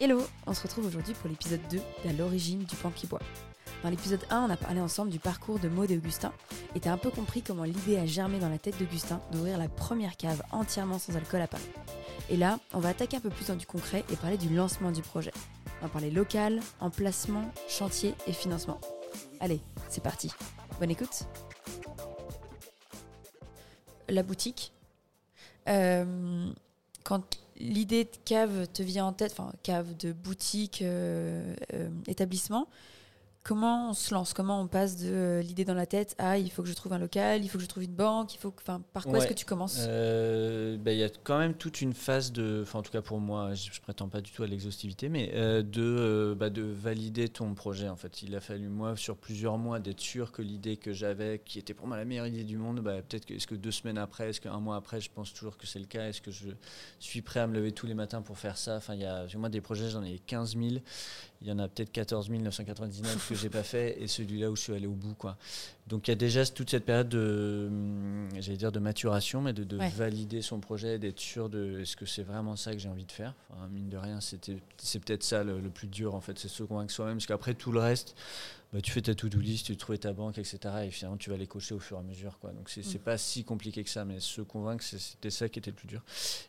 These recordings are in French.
Hello, on se retrouve aujourd'hui pour l'épisode 2 d'À l'origine du pan qui boit. Dans l'épisode 1, on a parlé ensemble du parcours de Maud et Augustin et t'as un peu compris comment l'idée a germé dans la tête d'Augustin d'ouvrir la première cave entièrement sans alcool à Paris. Et là, on va attaquer un peu plus dans du concret et parler du lancement du projet. On va parler local, emplacement, chantier et financement. Allez, c'est parti. Bonne écoute. La boutique. Euh, quand l'idée de cave te vient en tête, enfin cave de boutique, euh, euh, établissement, comment on se lance Comment on passe de euh, l'idée dans la tête à il faut que je trouve un local, il faut que je trouve une banque, il faut que, enfin, par quoi est-ce que tu commences? Euh, ben, Il y a quand même toute une phase de, enfin en tout cas pour moi, je, je prétends pas du tout à l'exhaustivité, mais euh, de, euh, bah, de valider ton projet. En fait, il a fallu moi sur plusieurs mois d'être sûr que l'idée que j'avais, qui était pour moi la meilleure idée du monde, bah, peut-être que est-ce que deux semaines après, est-ce qu'un mois après, je pense toujours que c'est le cas? Est-ce que je suis prêt à me lever tous les matins pour faire ça? Enfin, il y a moi des projets, j'en ai 15 000. Il y en a peut-être 14 999 que j'ai pas fait et celui-là où je suis allé au bout, quoi. Donc il y a déjà toute cette période de, hum, j'allais dire de maturation, mais de, de Ouais. valider son projet, d'être sûr de est-ce que c'est vraiment ça que j'ai envie de faire. Enfin, mine de rien, c'était, c'est peut-être ça le, le plus dur en fait, c'est se convaincre soi-même, parce qu'après tout le reste, bah, tu fais ta to-do list, tu trouves ta banque, etc. Et finalement tu vas les cocher au fur et à mesure, quoi. Donc c'est, c'est pas si compliqué que ça, mais se convaincre, c'était ça qui était le plus dur.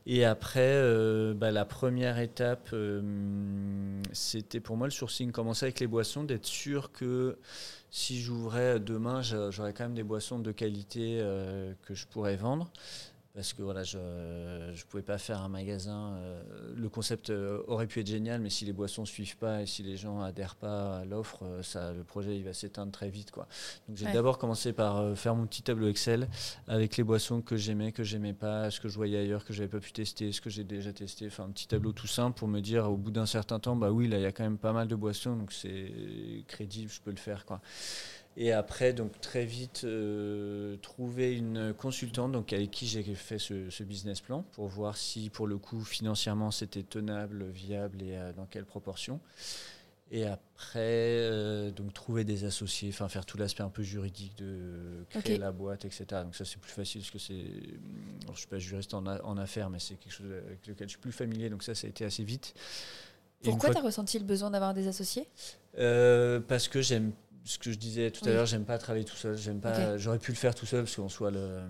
Et après, euh, bah, la première étape, euh, c'était pour moi le sourcing, commencer avec les boissons, d'être sûr que si j'ouvrais demain, j'a- j'aurais quand même des boissons de qualité euh, que je pourrais vendre. Parce que voilà, je ne pouvais pas faire un magasin. euh, le concept euh, aurait pu être génial, mais si les boissons ne suivent pas et si les gens adhèrent pas à l'offre, euh, ça, le projet il va s'éteindre très vite. Quoi. Donc j'ai Ouais. d'abord commencé par faire mon petit tableau Excel avec les boissons que j'aimais, que j'aimais pas, ce que je voyais ailleurs, que j'avais pas pu tester, ce que j'ai déjà testé. Enfin, un petit tableau tout simple pour me dire au bout d'un certain temps, bah oui, là il y a quand même pas mal de boissons, donc c'est crédible, je peux le faire. Quoi. Et après, donc très vite, euh, trouver une consultante donc, avec qui j'ai fait ce, ce business plan pour voir si, pour le coup, financièrement, c'était tenable, viable et euh, dans quelle proportion. Et après, euh, donc trouver des associés, enfin faire tout l'aspect un peu juridique de créer Ok. la boîte, etc. Donc ça, c'est plus facile parce que c'est. alors, je suis pas juriste en, a- en affaires, mais c'est quelque chose avec lequel je suis plus familier. Donc ça, ça a été assez vite. Pourquoi tu as ressenti le besoin d'avoir des associés? Euh, parce que j'aime ce que je disais tout à Oui. l'heure, j'aime pas travailler tout seul. J'aime pas. J'aurais pu le faire tout seul parce qu'en soit le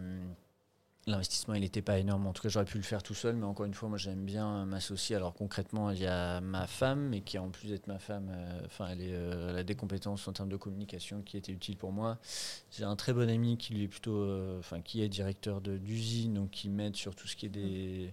l'investissement il n'était pas énorme. En tout cas, j'aurais pu le faire tout seul, mais encore une fois, moi j'aime bien m'associer. Alors concrètement, il y a ma femme, mais qui en plus d'être ma femme, euh, enfin elle, est, euh, elle a des compétences en termes de communication qui étaient utiles pour moi. J'ai un très bon ami qui lui est plutôt, euh, enfin qui est directeur d'usine, donc qui m'aide sur tout ce qui est des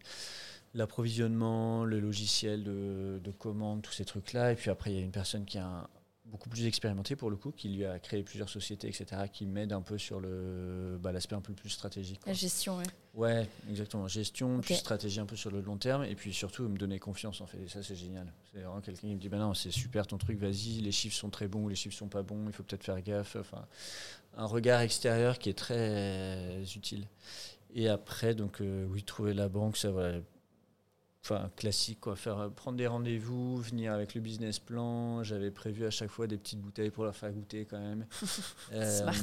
l'approvisionnement, le logiciel de, de commande, tous ces trucs-là. Et puis après, il y a une personne qui a un- beaucoup plus expérimenté pour le coup, qui lui a créé plusieurs sociétés, etc., qui m'aide un peu sur le bah, l'aspect un peu plus stratégique. quoi. La gestion, ouais. Ouais, exactement. Gestion, puis stratégie un peu sur le long terme, et puis surtout me donner confiance en fait. Et ça, c'est génial. C'est vraiment quelqu'un qui me dit bah non, c'est super ton truc, vas-y, les chiffres sont très bons, ou les chiffres sont pas bons, il faut peut-être faire gaffe. Enfin, un regard extérieur qui est très utile. Et après, donc euh, oui, trouver la banque, ça voilà. Enfin, classique, quoi. Faire, euh, prendre des rendez-vous, venir avec le business plan. J'avais prévu à chaque fois des petites bouteilles pour leur faire goûter quand même. Smart.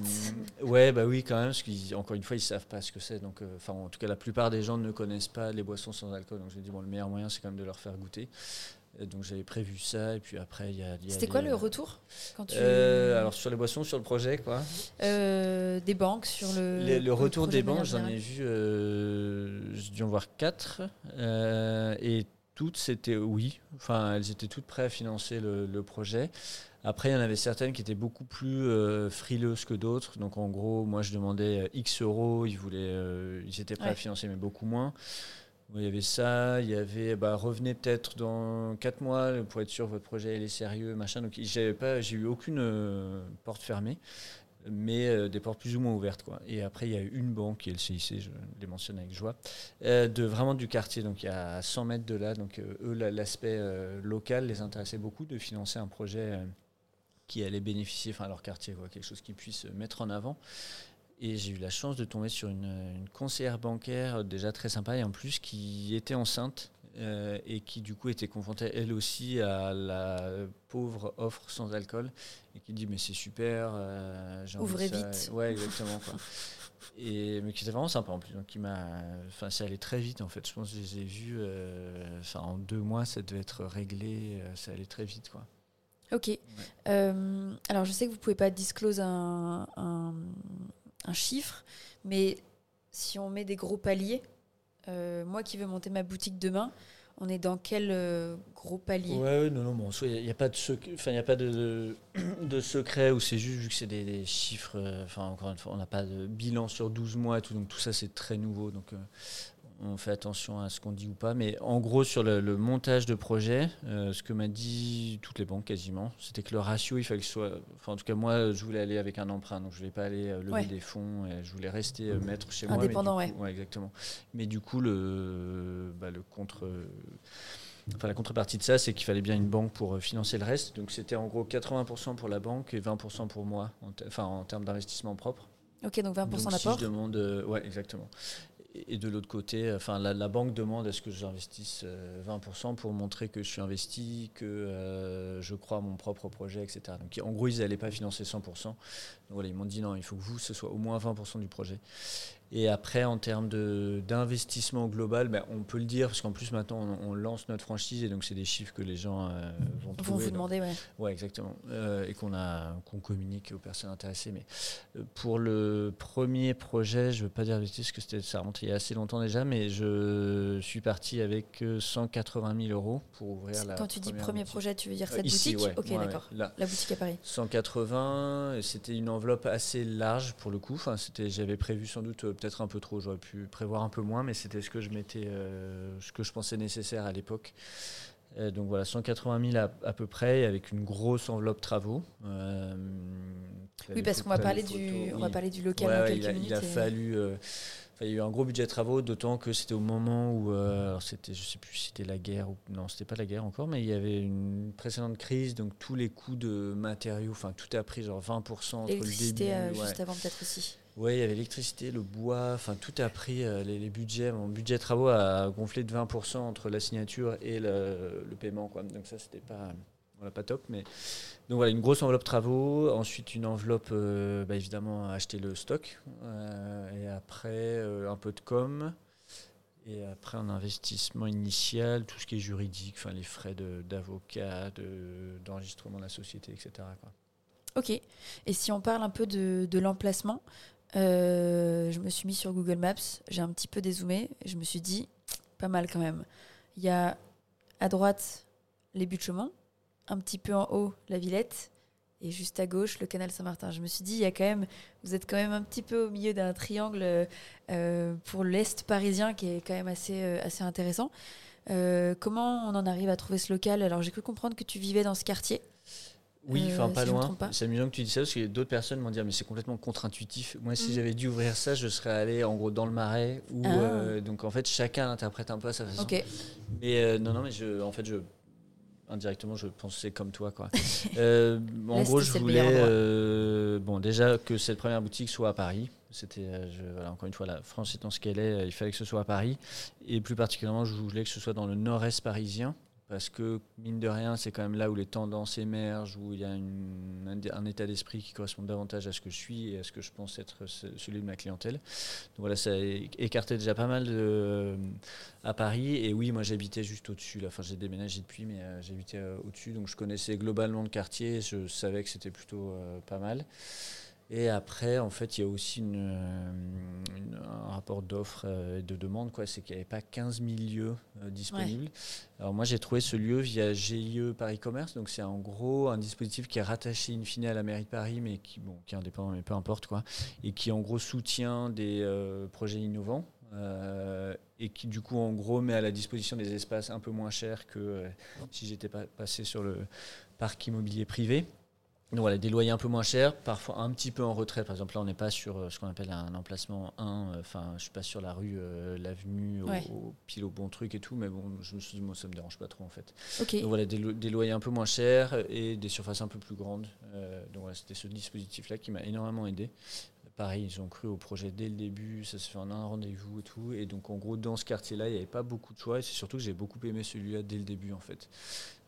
Ouais, bah oui, quand même, parce qu'encore une fois, ils savent pas ce que c'est. Donc, euh, enfin, en tout cas, la plupart des gens ne connaissent pas les boissons sans alcool. Donc, j'ai dit, bon, le meilleur moyen, c'est quand même de leur faire goûter. Donc, j'avais prévu ça. Et puis après, il y a. C'était quoi le retour quand tu... Euh, Alors, sur les boissons, sur le projet, quoi. Euh, Des banques sur le... Les- le retour des de banques, j'en ai vu, euh, j'ai dû en voir quatre. euh, et toutes, c'était oui. Enfin, elles étaient toutes prêtes à financer le, le projet. Après, il y en avait certaines qui étaient beaucoup plus frileuses que d'autres. Donc, en gros, moi, je demandais X euros. Ils, voulaient, ils étaient prêts Ouais. à financer, mais beaucoup moins. Il y avait ça, il y avait bah, revenez peut-être dans 4 mois pour être sûr que votre projet est sérieux, machin. Donc j'ai eu aucune euh, porte fermée, mais euh, des portes plus ou moins ouvertes quoi. Et après il y a une banque qui est le CIC, je les mentionne avec joie, euh, de vraiment du quartier. Donc il y a 100 mètres de là, donc eux la- l'aspect local les intéressait beaucoup de financer un projet qui allait bénéficier, enfin leur quartier quoi, quelque chose qu'ils puissent mettre en avant. Et j'ai eu la chance de tomber sur une, une conseillère bancaire euh, déjà très sympa et en plus qui était enceinte et qui du coup était confrontée elle aussi à la pauvre offre sans alcool et qui dit mais c'est super. Ouvrez vite. Ouais, exactement. Quoi. Et, mais qui était vraiment sympa en plus. Donc, il m'a, enfin, ça allait très vite en fait. Je pense que je les ai vus, euh, enfin, en deux mois, ça devait être réglé. Euh, ça allait très vite, quoi. Ok. Euh, alors, je sais que vous pouvez pas disclose un, un, un, chiffre, mais si on met des gros paliers, moi qui veux monter ma boutique demain, on est dans quel euh, gros palier? Ouais, non, non, bon, il n'y a, pas de secret, il a pas de, secret où c'est juste vu que c'est des, chiffres. Euh, enfin, encore une fois, on n'a pas de bilan sur 12 mois et tout, donc tout ça c'est très nouveau. Donc, euh, on fait attention à ce qu'on dit ou pas. Mais en gros, sur le, montage de projet, euh, ce que m'a dit toutes les banques quasiment, c'était que le ratio, il fallait que ce soit. Enfin, en tout cas, moi, je voulais aller avec un emprunt, donc je ne voulais pas aller euh, lever des fonds, et je voulais rester euh, maître chez moi. Indépendant, ouais. exactement. Mais du coup, le, bah, le contre. Enfin, la contrepartie de ça, c'est qu'il fallait bien une banque pour financer le reste. Donc c'était en gros 80% pour la banque et 20% pour moi, en, enfin, en termes d'investissement propre. Ok, donc 20% d'apport. Si je demande, ouais, exactement et de l'autre côté, enfin, la, banque demande à ce que j'investisse 20% euh, pour montrer que je suis investi, que euh, je crois à mon propre projet, etc. Donc, en gros, ils n'allaient pas financer 100%. Donc, voilà, ils m'ont dit non, il faut que vous, ce soit au moins 20% du projet. Et après, en termes d'investissement global, ben, on peut le dire, parce qu'en plus maintenant, on, lance notre franchise, et donc c'est des chiffres que les gens euh, vont, vont vous demander. Ouais, ouais exactement. Euh, et qu'on qu'on communique aux personnes intéressées. Mais euh, pour le premier projet, je ne veux pas dire bêtise, parce que ça remonte il y a assez longtemps déjà, mais je suis parti avec 180 000 euros pour ouvrir la. Quand tu dis premier projet, tu veux dire cette boutique Ok, d'accord. La boutique à Paris. 180, c'était une enveloppe assez large pour le coup. Enfin, J'avais prévu sans doute peut-être un peu trop. J'aurais pu prévoir un peu moins, mais c'était ce que je m'étais, euh, ce que je pensais nécessaire à l'époque. Euh, donc voilà, 180 000 à, peu près, avec une grosse enveloppe travaux. Euh, oui, parce qu'on va parler du, on va parler du local quelques il a, minutes. Il a fallu. il y a eu un gros budget de travaux, d'autant que c'était au moment où, c'était, je sais plus si c'était la guerre ou non, c'était pas la guerre encore, mais il y avait une précédente crise, donc tous les coûts de matériaux, enfin tout a pris genre 20% entre le début. juste avant peut-être aussi. Oui, il y avait l'électricité, le bois, enfin tout a pris, euh, les, budgets. Mon budget de travaux a gonflé de 20% entre la signature et le, paiement. Quoi. Donc ça, c'était pas, pas top. Mais... Donc voilà, une grosse enveloppe travaux, ensuite une enveloppe, euh, bah, évidemment, acheter le stock, euh, et après un peu de com, et après un investissement initial, tout ce qui est juridique, enfin les frais d'avocat, d'enregistrement de, la société, etc. Ok. Et si on parle un peu de l'emplacement, euh, je me suis mis sur Google Maps, j'ai un petit peu dézoomé, je me suis dit, pas mal quand même. Il y a à droite les buts de Chaumont, un petit peu en haut la Villette, et juste à gauche le canal Saint-Martin. Je me suis dit, il y a quand même, vous êtes quand même un petit peu au milieu d'un triangle euh, pour l'Est parisien qui est quand même assez, euh, assez intéressant. comment on en arrive à trouver ce local? Alors j'ai cru comprendre que tu vivais dans ce quartier. Oui, enfin euh, pas loin. C'est amusant que tu dis ça parce que d'autres personnes m'ont dit ah, mais c'est complètement contre-intuitif. Moi, si mm. j'avais dû ouvrir ça, je serais allé en gros dans le marais. Ah. euh, donc en fait, chacun interprète un peu à sa façon. Mais euh, non, non, mais je, en fait, je indirectement, je pensais comme toi quoi. en gros, je voulais bon déjà que cette première boutique soit à Paris. C'était voilà, encore une fois la France étant ce qu'elle est, il fallait que ce soit à Paris et plus particulièrement, je voulais que ce soit dans le nord-est parisien parce que mine de rien, c'est quand même là où les tendances émergent, où il y a un, état d'esprit qui correspond davantage à ce que je suis et à ce que je pense être celui de ma clientèle. Donc voilà, ça a écarté déjà pas mal à Paris. Et oui, moi j'habitais juste au-dessus. Enfin, j'ai déménagé depuis, mais euh, j'habitais euh, au-dessus, donc je connaissais globalement le quartier. Je savais que c'était plutôt euh, pas mal. Et après, en fait, il y a aussi euh, un rapport d'offres euh, et de demande, quoi. C'est qu'il n'y avait pas 15 000 lieux euh, disponibles. Alors moi, j'ai trouvé ce lieu via GIE Paris Commerce. Donc c'est en gros un dispositif qui est rattaché in fine à la mairie de Paris, mais qui, bon, qui est indépendant, mais peu importe, quoi. Et qui en gros soutient des projets innovants. et qui du coup en gros met à la disposition des espaces un peu moins chers que si j'étais pas passé sur le parc immobilier privé. Donc voilà, des loyers un peu moins chers, parfois un petit peu en retrait. Par exemple, là, on n'est pas sur euh, ce qu'on appelle un emplacement 1. Euh, enfin, je suis pas sur la rue, euh, l'avenue, au, pile au bon truc et tout. Mais bon, je me suis dit, moi, ça me dérange pas trop en fait. Donc voilà, des, loyers un peu moins chers et des surfaces un peu plus grandes. donc voilà, c'était ce dispositif-là qui m'a énormément aidé pareil, ils ont cru au projet dès le début, ça se fait en un rendez-vous et tout. Et donc, en gros, dans ce quartier-là, il n'y avait pas beaucoup de choix. Et c'est surtout que j'ai beaucoup aimé celui-là dès le début, en fait.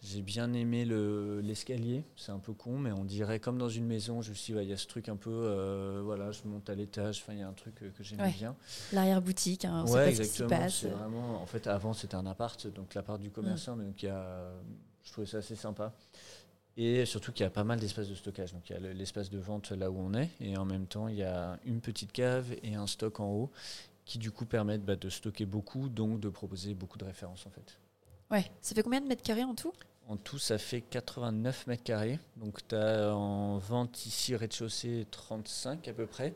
J'ai bien aimé le- l'escalier, c'est un peu con, mais on dirait comme dans une maison. Je me suis dit, il y a ce truc un peu, euh, voilà, je monte à l'étage, enfin, il y a un truc euh, que j'aime Ouais. bien. L'arrière-boutique, hein, on sait ouais, pas ce qui s'y exactement. passe. C'est vraiment, en fait, avant, c'était un appart, donc l'appart du commerçant, donc il y a, je trouvais ça assez sympa. Et surtout qu'il y a pas mal d'espaces de stockage. Donc il y a le- l'espace de vente là où on est, et en même temps, il y a une petite cave et un stock en haut qui, du coup, permettent bah, de stocker beaucoup, donc de proposer beaucoup de références, en fait. Ouais. Ça fait combien de mètres carrés en tout? En tout, ça fait 89 mètres carrés. Donc, tu as en vente ici, rez-de-chaussée, 35 à peu près.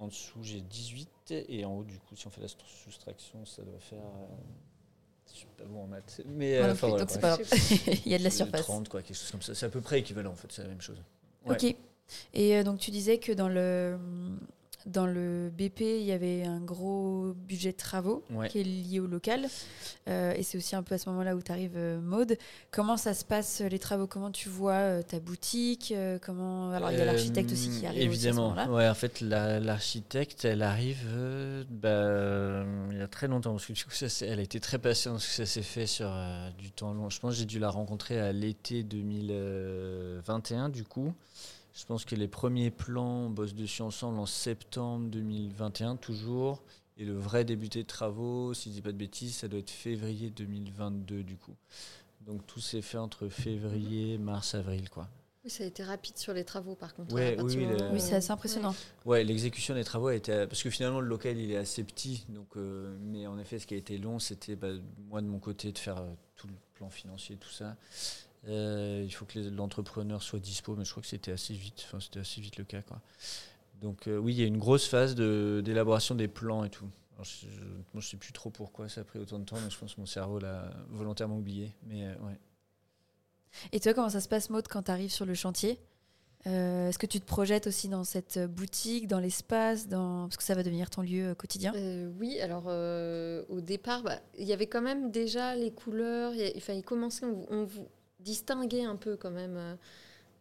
En dessous, j'ai 18. Et en haut, du coup, si on fait la soustraction, ça doit faire. euh, suis pas bon en maths. Mais Moi euh, non plus, voilà, donc c'est pas grave. Il y a de la surface. 30, quoi, quelque chose comme ça. C'est à peu près équivalent, en fait. C'est la même chose. Ouais. Ok. Et euh, donc tu disais que dans le dans le BP, il y avait un gros budget de travaux Ouais. qui est lié au local. Euh, et c'est aussi un peu à ce moment-là où tu arrives, Maude. Comment ça se passe, euh, les travaux? Comment tu vois euh, ta boutique euh, Comment Alors, il y a l'architecte aussi qui Euh, arrive aussi à ce Évidemment. ouais, en fait, la- l'architecte, elle arrive euh, bah, euh, il y a très longtemps. Parce que du coup, ça, elle a été très patiente parce que ça s'est fait sur euh, du temps long. Je pense que j'ai dû la rencontrer à l'été 2021, du coup. Je pense que les premiers plans, on bosse dessus ensemble en septembre 2021, toujours. Et le vrai débuté de travaux, si je dis pas de bêtises, ça doit être février 2022, du coup. Donc tout s'est fait entre février, mars, avril, quoi. Oui, ça a été rapide sur les travaux par contre. Ouais, oui, oui, Oui, c'est assez impressionnant. Ouais, l'exécution des travaux a été. Parce que finalement, le local, il est assez petit. Donc, euh, mais en effet, ce qui a été long, c'était bah, moi de mon côté de faire euh, tout le plan financier, tout ça. Euh, il faut que les- l'entrepreneur soit dispo, mais je crois que c'était assez vite. Enfin, c'était assez vite le cas, quoi. Donc, euh, oui, il y a une grosse phase de- d'élaboration des plans et tout. Alors, je, je, moi, je sais plus trop pourquoi ça a pris autant de temps, mais je pense que mon cerveau l'a volontairement oublié. Mais euh, ouais. Et toi, comment ça se passe, Maude, quand tu arrives sur le chantier? Euh, Est-ce que tu te projettes aussi dans cette boutique, dans l'espace, dans... parce que ça va devenir ton lieu quotidien? Euh, oui, alors euh, au départ, bah, il y avait quand même déjà les couleurs. il y a- Enfin, il commençait, on, on vous distinguait un peu quand même. euh,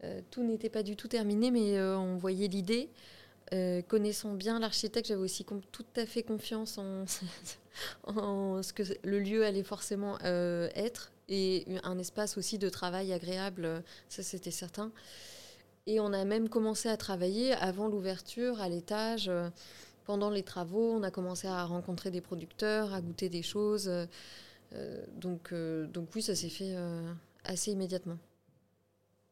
euh, tout n'était pas du tout terminé, mais euh, on voyait l'idée. Connaissant bien l'architecte, j'avais aussi tout à fait confiance en, ce que le lieu allait forcément être et un espace aussi de travail agréable, ça c'était certain. Et on a même commencé à travailler avant l'ouverture à l'étage. pendant les travaux, on a commencé à rencontrer des producteurs, à goûter des choses. donc, donc oui, ça s'est fait assez immédiatement.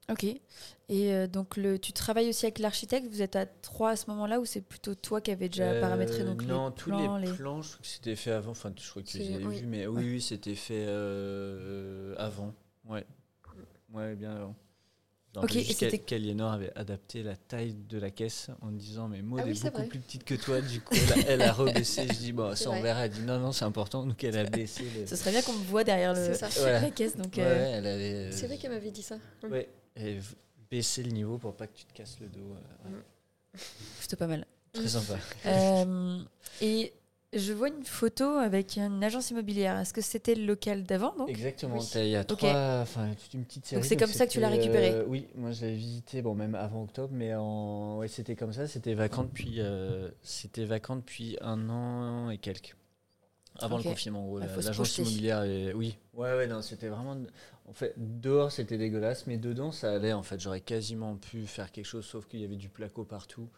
Ok. Et euh, donc, le, tu travailles aussi avec l'architecte Vous êtes à trois à ce moment-là ou c'est plutôt toi qui avais déjà Euh, paramétré donc, Non, les tous plans les les- plans, je crois que c'était fait avant. Enfin, je crois que j'ai oui. vu, mais oui, oui, c'était fait euh, avant. Ouais. Ouais, bien avant. Ok, et c'était- qu'Aliénor avait adapté la taille de la caisse en disant Mais Maud Ah oui, est beaucoup vrai. plus petite que toi. Du coup, elle a, elle a rebaissé. Je dis Bon, ça on verra. Elle dit Non, non, c'est important. Donc, elle a baissé. le- Ce serait bien qu'on me voit derrière le, C'est ça. Voilà. la caisse. Donc, Ouais, euh, elle avait. euh, C'est vrai qu'elle m'avait dit ça. Ouais, et baisser le niveau pour pas que tu te casses le dos. euh, ouais. plutôt pas mal. Très sympa. Euh, et je vois une photo avec une agence immobilière. Est-ce que c'était le local d'avant donc? Exactement. Oui. Il y a trois, enfin toute une petite série. c'est comme ça que tu l'as récupéré euh, Oui, moi je l'avais visité, bon même avant octobre, mais en, ouais, c'était comme ça. C'était vacant depuis, euh, c'était vacant depuis un an et quelques. Avant le confinement, en gros. Se L'agence immobilière, est- oui. Ouais, ouais, non, c'était vraiment. En fait, dehors c'était dégueulasse, mais dedans ça allait. En fait, j'aurais quasiment pu faire quelque chose, sauf qu'il y avait du placo partout.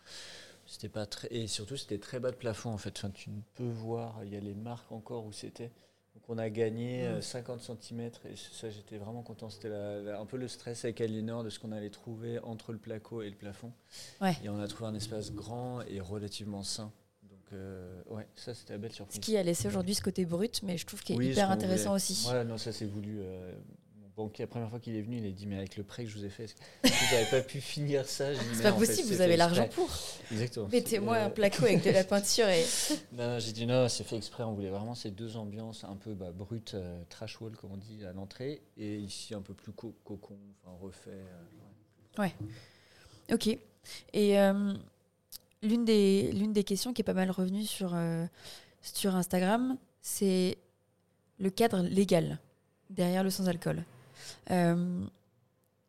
C'était pas très et surtout c'était très bas de plafond en fait. Enfin, tu peux voir, il y a les marques encore où c'était. Donc on a gagné Mm. euh, 50 cm et ça j'étais vraiment content. C'était un peu le stress avec Aliénor de ce qu'on allait trouver entre le placo et le plafond. Ouais. Et on a trouvé un espace grand et relativement sain. Donc euh, ouais, ça c'était la belle Ce surprise. qui a laissé aujourd'hui ce côté brut, mais je trouve qu'il est Oui, ce hyper intéressant voulait. aussi. Voilà, non, ça c'est voulu. euh, banquier, la première fois qu'il est venu, il a dit Mais avec le prêt que je vous ai fait, est-ce que vous n'avez pas pu finir ça? C'est pas fait, possible, vous avez l'argent pour. Exactement. Mettez-moi Euh, un placo avec de la peinture et. non, j'ai dit non, c'est fait exprès. On voulait vraiment ces deux ambiances un peu bah, brutes, euh, trash wall, comme on dit, à l'entrée, et ici un peu plus co- cocon, enfin refait. euh, ouais. Ok. Et euh, l'une des, l'une des questions qui est pas mal revenue sur, sur Instagram, c'est le cadre légal derrière le sans-alcool. Euh,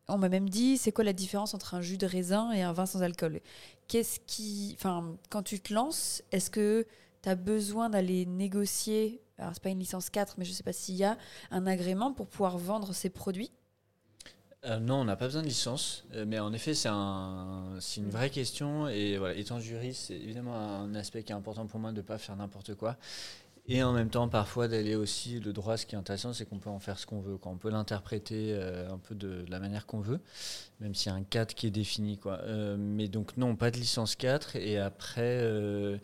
On m'a même dit, c'est quoi la différence entre un jus de raisin et un vin sans alcool? Qu'est-ce qui, enfin, quand tu te lances, est-ce que tu as besoin d'aller négocier Alors c'est pas une licence 4, mais je sais pas s'il y a un agrément pour pouvoir vendre ces produits? Euh, non, on n'a pas besoin de licence, euh, mais en effet, c'est un, c'est une vraie question. Et étant juriste, c'est évidemment un aspect qui est important pour moi de ne pas faire n'importe quoi. Et en même temps, parfois, d'aller aussi, le droit, ce qui est intéressant, c'est qu'on peut en faire ce qu'on veut. Quoi. On peut l'interpréter euh, un peu de, la manière qu'on veut, même s'il y a un cadre qui est défini. Quoi. Euh, mais donc, non, pas de licence 4. Et après, euh,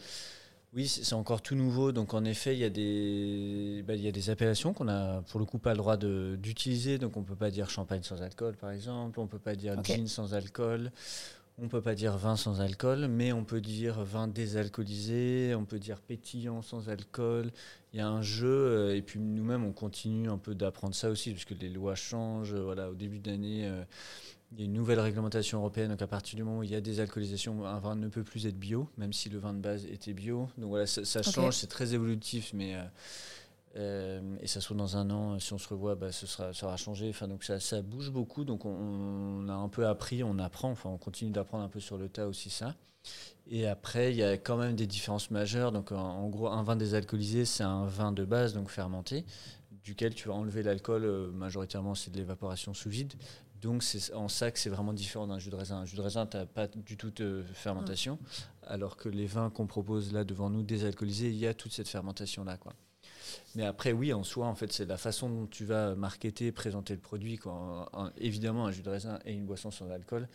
oui, c'est encore tout nouveau. Donc, en effet, il y a des, bah, il y a des appellations qu'on a, pour le coup, pas le droit d'utiliser. Donc, on ne peut pas dire champagne sans alcool, par exemple. On ne peut pas dire okay. gin sans alcool. On peut pas dire vin sans alcool, mais on peut dire vin désalcoolisé, on peut dire pétillant sans alcool. Il y a un jeu, euh, et puis nous-mêmes, on continue un peu d'apprendre ça aussi, parce que les lois changent. Voilà, au début d'année, euh, il y a une nouvelle réglementation européenne, donc à partir du moment où il y a des alcoolisations, un vin ne peut plus être bio, même si le vin de base était bio. Donc voilà, ça, ça change, okay. c'est très évolutif, mais euh, euh, et ça se trouve dans un an, si on se revoit, bah, ce sera, ça aura changé. Enfin, donc ça, ça bouge beaucoup. Donc on, on, a un peu appris, on apprend. Enfin, on continue d'apprendre un peu sur le tas aussi ça. Et après, il y a quand même des différences majeures. Donc en, en gros, un vin désalcoolisé, c'est un vin de base, donc fermenté, duquel tu vas enlever l'alcool. Euh, majoritairement, c'est de l'évaporation sous vide. Donc c'est en ça que c'est vraiment différent d'un jus de raisin. Un jus de raisin, tu n'as pas du tout de fermentation, mmh. alors que les vins qu'on propose là devant nous, désalcoolisés, il y a toute cette fermentation-là. quoi. Mais après, oui, en soi, en fait, c'est la façon dont tu vas marketer, présenter le produit. Quoi. Un, évidemment, un jus de raisin et une boisson sans alcool,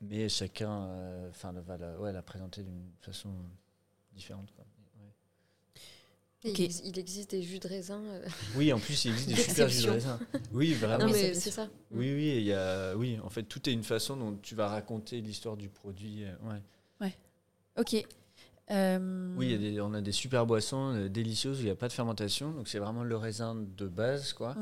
mais chacun euh, va la, ouais, la présenter d'une façon différente. Quoi. Ouais. Okay. Il, il, existe des jus de raisin. Euh... Oui, en plus, il existe des super jus de raisin. Oui, vraiment. Non, mais c'est ça. Oui, oui, il y a, oui, en fait, tout est une façon dont tu vas raconter l'histoire du produit. euh, Ouais. Ouais. Ok. Euh, Oui, il y a des, on a des super boissons euh, délicieuses où il n'y a pas de fermentation. Donc, c'est vraiment le raisin de base, quoi.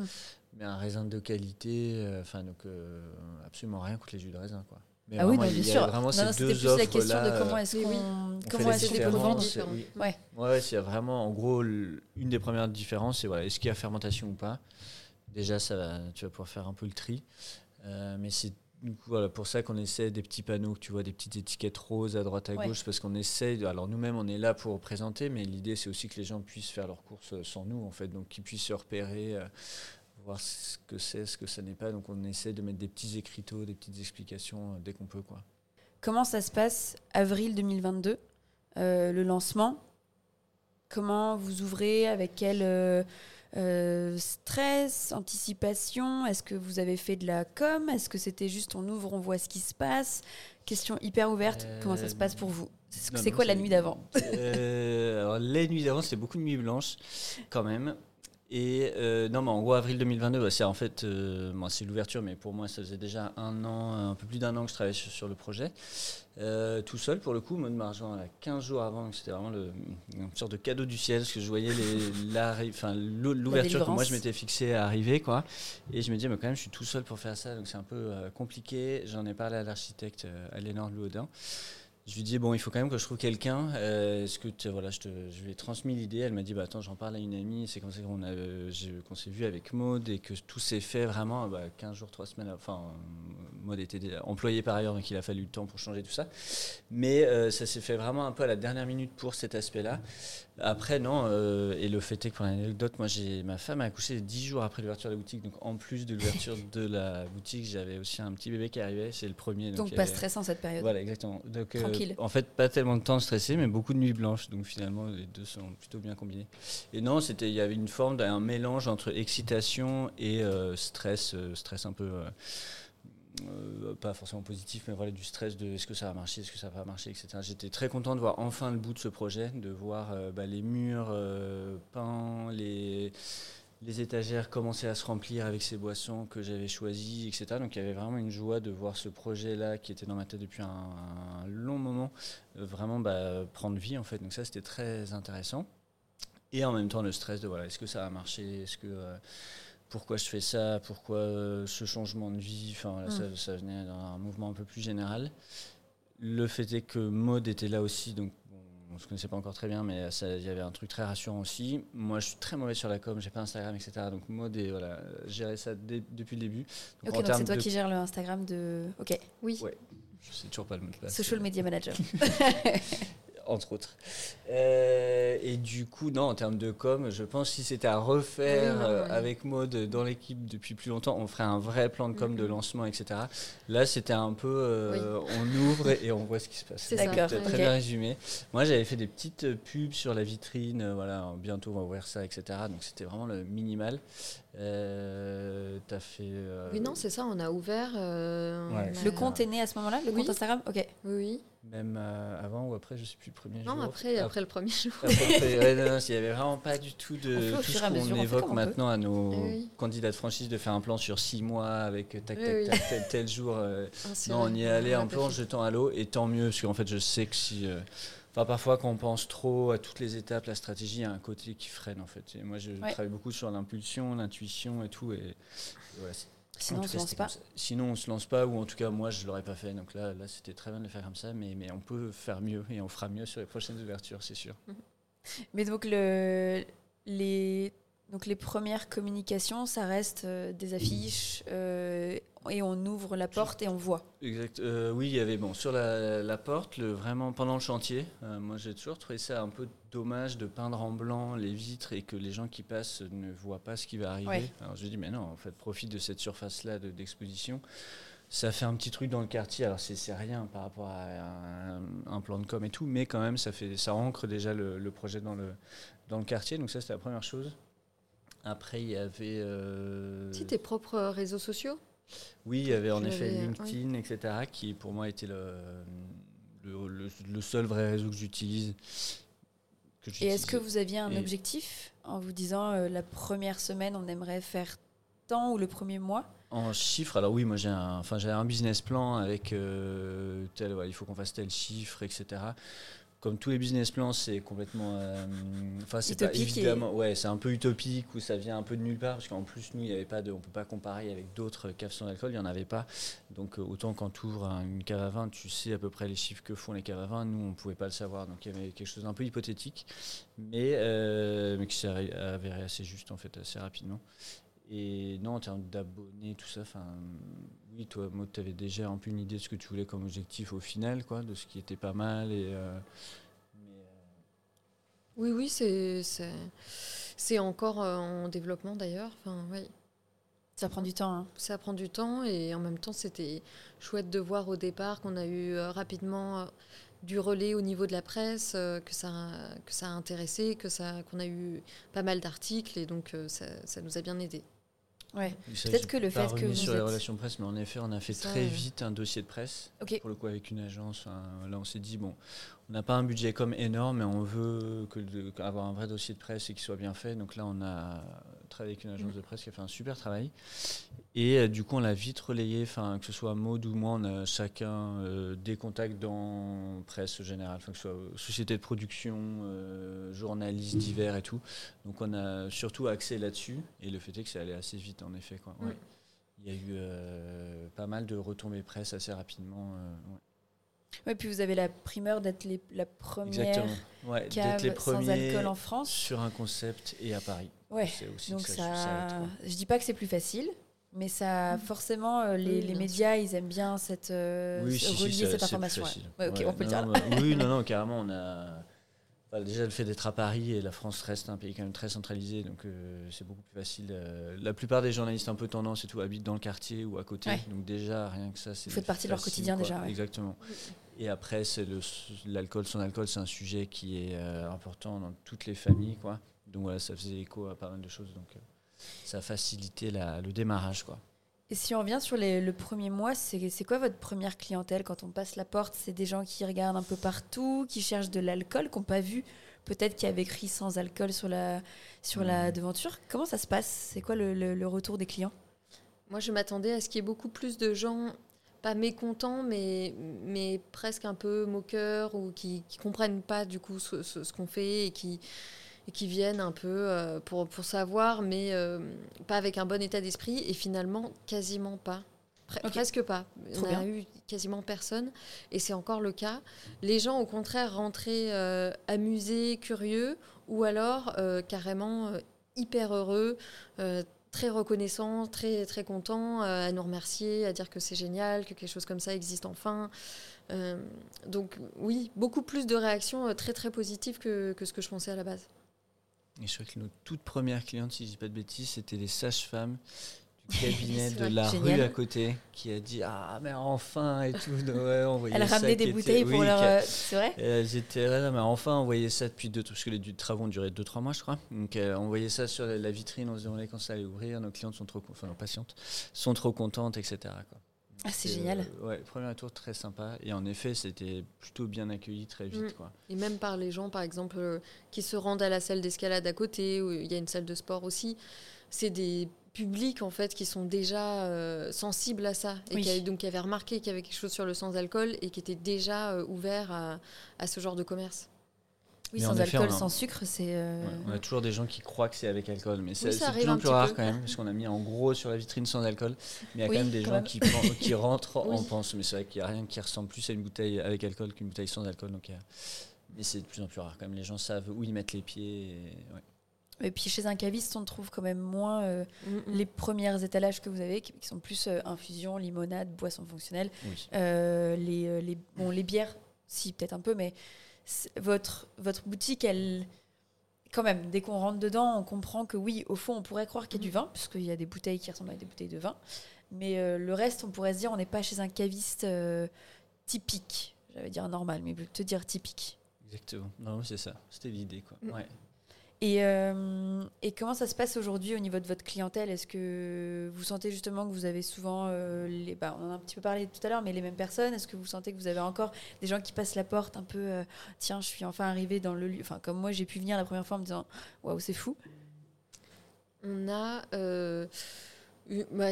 Mais un raisin de qualité. Enfin, donc, euh, absolument rien contre les jus de raisin, quoi. Mais ah oui, non, bien sûr. vraiment Non, ces non, c'était deux plus la question là. de comment est-ce qu'on oui. comment est-ce qu'on vendre. oui. Ouais. A vraiment, en gros, une des premières différences, c'est voilà, est-ce qu'il y a fermentation ou pas? Déjà, ça va, tu vas pouvoir faire un peu le tri. Euh, mais c'est voilà, pour ça qu'on essaie des petits panneaux, tu vois, des petites étiquettes roses à droite à Ouais. gauche, parce qu'on essaie. de- alors nous-mêmes, on est là pour présenter, mais l'idée, c'est aussi que les gens puissent faire leurs courses sans nous, en fait, donc qu'ils puissent se repérer. euh, voir ce que c'est, ce que ça n'est pas. Donc on essaie de mettre des petits écriteaux, des petites explications euh, dès qu'on peut. Quoi. Comment ça se passe avril 2022, euh, le lancement? Comment vous ouvrez? Avec quel euh, stress, anticipation Est-ce que vous avez fait de la com? Est-ce que c'était juste on ouvre, on voit ce qui se passe? Question hyper ouverte. Euh, Comment ça se passe pour vous? C'est c'est non, quoi la c'est- nuit d'avant? Euh, les nuits d'avant, c'était beaucoup de nuits blanches, quand même. Et euh, non, mais en gros, avril 2022, bah, c'est en fait, euh, c'est l'ouverture, mais pour moi, ça faisait déjà un an, un peu plus d'un an que je travaillais sur, sur le projet. Euh, tout seul, pour le coup, Maud Margent, là, 15 jours avant, c'était vraiment le, une sorte de cadeau du ciel, parce que je voyais l'ouverture que moi je m'étais fixée à arriver, quoi. Et je me disais, mais quand même, je suis tout seul pour faire ça, donc c'est un peu compliqué. J'en ai parlé à l'architecte Alénor Louaudin. Je lui dis bon, il faut quand même que je trouve quelqu'un. Euh, Est-ce que voilà, je, lui ai transmis l'idée. Elle m'a dit bah attends, j'en parle à une amie. C'est comme ça qu'on a, euh, qu'on s'est vu avec Maud et que tout s'est fait vraiment bah, 15 jours, 3 semaines. Enfin, Maud était employée par ailleurs, donc il a fallu le temps pour changer tout ça. Mais euh, ça s'est fait vraiment un peu à la dernière minute pour cet aspect-là. Après non, euh, et le fait est que pour l'anecdote, moi j'ai ma femme a accouché 10 jours après l'ouverture de la boutique. Donc en plus de l'ouverture de la boutique, j'avais aussi un petit bébé qui arrivait. C'est le premier. Donc pas avait- stressant cette période. voilà, exactement. Donc, euh, Tranquille. en fait, pas tellement de temps de stresser, mais beaucoup de nuits blanches. Donc finalement, les deux sont plutôt bien combinés. Et non, c'était, il y avait une forme d'un mélange entre excitation et euh, stress, stress un peu. Euh, pas forcément positif, mais voilà du stress de est-ce que ça va marcher, est-ce que ça va marcher, etc. J'étais très content de voir enfin le bout de ce projet, de voir euh, bah, les murs euh, peints, les, les étagères commencer à se remplir avec ces boissons que j'avais choisies, etc. Donc il y avait vraiment une joie de voir ce projet-là qui était dans ma tête depuis un, long moment, vraiment bah, prendre vie en fait. Donc ça c'était très intéressant. Et en même temps le stress de voilà, est-ce que ça va marcher, est-ce que pourquoi je fais ça, pourquoi euh, ce changement de vie, enfin voilà, ça, ça venait d'un mouvement un peu plus général. Le fait est que Maud était là aussi, donc on se connaissait pas encore très bien, mais il y avait un truc très rassurant aussi. Moi, je suis très mauvais sur la com, j'ai pas Instagram, etc. Donc, moi, des, voilà, gérer ça dès- depuis le début. Ok, donc c'est toi de- qui gères le Instagram de. Ok, Oui. Ouais. Je sais toujours pas le mot de passe. Social Media Manager. entre autres. Euh, et du coup, non, en termes de com, je pense que si c'était à refaire Oui, euh, oui. avec Maud dans l'équipe depuis plus longtemps, on ferait un vrai plan de com de Mhm. lancement, etc. Là, c'était un peu, euh, on ouvre et on voit ce qui se passe. C'est. D'accord, Très, bien résumé. Moi, j'avais fait des petites pubs sur la vitrine, voilà, bientôt on va ouvrir ça, etc. Donc c'était vraiment le minimal. Euh, T'as fait. euh, Oui, non, c'est ça, on a ouvert. euh, on Ouais. a- Le compte est né à ce moment-là Le Oui. compte Instagram Ok. Oui, oui. Même euh, avant ou après, je sais plus, le premier Non, jour. après, après le premier jour. Après, après, ouais, non, non, il n'y avait vraiment pas du tout On de tout ce qu'on évoque on peut. maintenant à nos Eh oui. candidats de franchise de faire un plan sur six mois avec tac, tac, Oui, oui. tac, tel, tel jour. euh, Ah, non, vrai, on y est on allé l'a un peu en jetant à l'eau et tant mieux parce qu'en fait, je sais que si. Enfin, parfois, quand on pense trop à toutes les étapes, la stratégie, il y a un côté qui freine en fait. Et moi, je Ouais. travaille beaucoup sur l'impulsion, l'intuition et tout. Et, et voilà, c'est- Sinon, on tout se cas, lance pas. Sinon, on se lance pas, ou en tout cas, moi, je l'aurais pas fait. Donc là, là c'était très bien de le faire comme ça, mais, mais on peut faire mieux et on fera mieux sur les prochaines ouvertures, c'est sûr. Mais donc, le, les, donc les premières communications, ça reste euh, des affiches euh, et on ouvre la porte et on voit. Exact. Euh, oui, il y avait bon sur la, la porte, le, vraiment pendant le chantier. moi, j'ai toujours trouvé ça un peu dommage de peindre en blanc les vitres et que les gens qui passent ne voient pas ce qui va arriver. Ouais. Alors je dis mais non, en fait, profite de cette surface-là de- d'exposition. ça fait un petit truc dans le quartier. Alors c'est c'est rien par rapport à un, un plan de com et tout, mais quand même ça fait ça ancre déjà le, le projet dans le dans le quartier. Donc ça c'était la première chose. Après il y avait euh, Si tes propres réseaux sociaux oui, il y avait en effet LinkedIn, etc., qui pour moi était le, le, le- le seul vrai réseau que j'utilise. Et est-ce que vous aviez un Et- objectif en vous disant euh, la première semaine on aimerait faire tant ou le premier mois? En chiffres, alors oui, moi j'ai un, enfin, j'ai un business plan avec euh, tel, ouais, il faut qu'on fasse tel chiffre, etc. Comme tous les business plans, c'est complètement. euh, Enfin, c'est pas Utopique et- évidemment. Ouais, c'est un peu utopique ou ça vient un peu de nulle part parce qu'en plus, nous, il y avait pas de. On peut pas comparer avec d'autres caves sans alcool, il y en avait pas. Donc, euh, autant quand tu ouvres une cave à vin, tu sais à peu près les chiffres que font les caves à vin. Nous, on pouvait pas le savoir. Donc, il y avait quelque chose d'un peu hypothétique, mais, euh, mais qui s'est avéré assez juste, en fait, assez rapidement. Et non, en termes d'abonnés, tout ça, enfin, oui, toi, Maud, tu avais déjà un peu une idée de ce que tu voulais comme objectif au final, quoi, de ce qui était pas mal. Et, euh, mais, euh, Oui, oui, c'est encore euh, en développement d'ailleurs. Enfin, oui, Ça prend du temps. hein. ça prend du temps et en même temps, c'était chouette de voir au départ qu'on a eu rapidement du relais au niveau de la presse, euh, que ça que ça a intéressé, que ça qu'on a eu pas mal d'articles et donc euh, ça, ça nous a bien aidé. Ouais. Peut-être que le fait que vous sur les relations presse, mais en effet, on a fait Ça, très euh, vite un dossier de presse. Pour le coup, avec une agence, là, on s'est dit bon, on n'a pas un budget comme énorme, mais on veut que de- avoir un vrai dossier de presse et qu'il soit bien fait. Donc là, on a travaillé avec une agence de presse qui a fait un super travail. Et euh, du coup, on l'a vite relayé, enfin, que ce soit Maud ou moi, on a chacun euh, des contacts dans presse générale, que ce soit euh, société de production, euh, journalistes divers et tout. Donc on a surtout axé là-dessus. Et le fait est que c'est allé assez vite, en effet. Quoi. Ouais. Il y a eu pas mal de retombées presse assez rapidement. ouais. Ouais, puis vous avez la primeur d'être les- la première. Ouais, cave d'être les sans alcool en France. sur un concept et à Paris. Ouais. C'est aussi Donc ça, ça, ça je dis pas que c'est plus facile, mais ça, forcément, euh, les, Oui, les médias, ils aiment bien cette euh, Oui, si, relier cette c'est plus information. ouais. facile. Ouais, ok, Ouais, on peut le dire. non, bah, oui, non, non, carrément, on a. déjà, le fait d'être à Paris et la France reste un pays quand même très centralisé, donc euh, c'est beaucoup plus facile. euh, la plupart des journalistes un peu tendance et tout habitent dans le quartier ou à côté, Ouais. donc déjà rien que ça, c'est. Vous faites partie de leur quotidien quoi. déjà, ouais. Exactement. Et après, c'est le- l'alcool, son alcool, c'est un sujet qui est euh, important dans toutes les familles, quoi. Donc voilà, ça faisait écho à pas mal de choses, donc euh, ça a facilité la- le démarrage, quoi. Et si on revient sur les- le premier mois, c'est c'est quoi votre première clientèle quand on passe la porte? C'est des gens qui regardent un peu partout, qui cherchent de l'alcool, qui n'ont pas vu peut-être qu'il y avait écrit sans alcool sur la, sur la Mhm. devanture. Comment ça se passe? C'est quoi le, le- le retour des clients? Moi, je m'attendais à ce qu'il y ait beaucoup plus de gens, pas mécontents, mais, mais presque un peu moqueurs ou qui ne comprennent pas du coup ce, ce- ce qu'on fait et qui, et qui viennent un peu euh, pour, pour savoir, mais euh, pas avec un bon état d'esprit. Et finalement, quasiment pas. Presque pas. on a eu quasiment personne. Et c'est encore le cas. Les gens, au contraire, rentraient amusés, curieux, ou alors carrément hyper heureux très reconnaissant, très, très content, euh, à nous remercier, à dire que c'est génial, que quelque chose comme ça existe enfin. Euh, donc oui, beaucoup plus de réactions euh, très très positives que, que, ce que je pensais à la base. Et je crois que nos toutes premières clientes, si je dis pas de bêtises, c'était les sages-femmes cabinet de la rue à côté qui a dit ah mais enfin et tout ouais, elle ramenait des bouteilles pour leur euh, c'est vrai? Elles étaient là mais enfin on voyait ça depuis deux parce que les travaux ont duré 2-3 mois je crois donc euh, on voyait ça sur la vitrine on se demandait quand ça allait ouvrir nos clientes sont trop enfin nos patientes sont trop contentes etc quoi. Ah, c'est génial. Euh, ouais, premier tour très sympa. Et en effet, c'était plutôt bien accueilli très vite. Mm. Quoi. Et même par les gens, par exemple, qui se rendent à la salle d'escalade à côté, où il y a une salle de sport aussi. C'est des publics en fait qui sont déjà euh, sensibles à ça et qui, donc qui avaient remarqué qu'il y avait quelque chose sur le sans alcool et qui étaient déjà euh, ouverts à, ce genre de commerce. Oui, sans alcool, sans sucre, c'est. Euh, on a toujours des gens qui croient que c'est avec alcool, mais c'est oui, plus rare quand même, parce qu'on a mis en gros sur la vitrine sans alcool. Mais il y a quand même des gens Qui, qui, rentrent en pensent, mais c'est vrai qu'il n'y a rien qui ressemble plus à une bouteille avec alcool qu'une bouteille sans alcool. Donc, mais c'est de plus en plus rare quand même. Les gens savent où ils mettent les pieds. Et... Et puis chez un caviste, on trouve quand même moins euh, mm, mm. les premiers étalages que vous avez, qui, sont plus euh, infusion, limonade, boisson fonctionnelle. Euh, les, les, bon, les bières, si peut-être un peu, mais votre, votre boutique, elle, quand même, dès qu'on rentre dedans, on comprend que oui, au fond, on pourrait croire qu'il y a du mm. vin, puisqu'il y a des bouteilles qui ressemblent à des bouteilles de vin. Mais le reste, on pourrait se dire, on n'est pas chez un caviste typique. J'allais dire normal, mais te dire typique. Exactement. Non, c'est ça. C'était l'idée, quoi. Ouais. Et, euh, et, comment ça se passe aujourd'hui au niveau de votre clientèle? Est-ce que vous sentez justement que vous avez souvent, euh, bah, on en a un petit peu parlé tout à l'heure, mais les mêmes personnes? Est-ce que vous sentez que vous avez encore des gens qui passent la porte un peu, euh, tiens, je suis enfin arrivé dans le lieu, enfin comme moi j'ai pu venir la première fois en me disant, waouh, c'est fou? On a,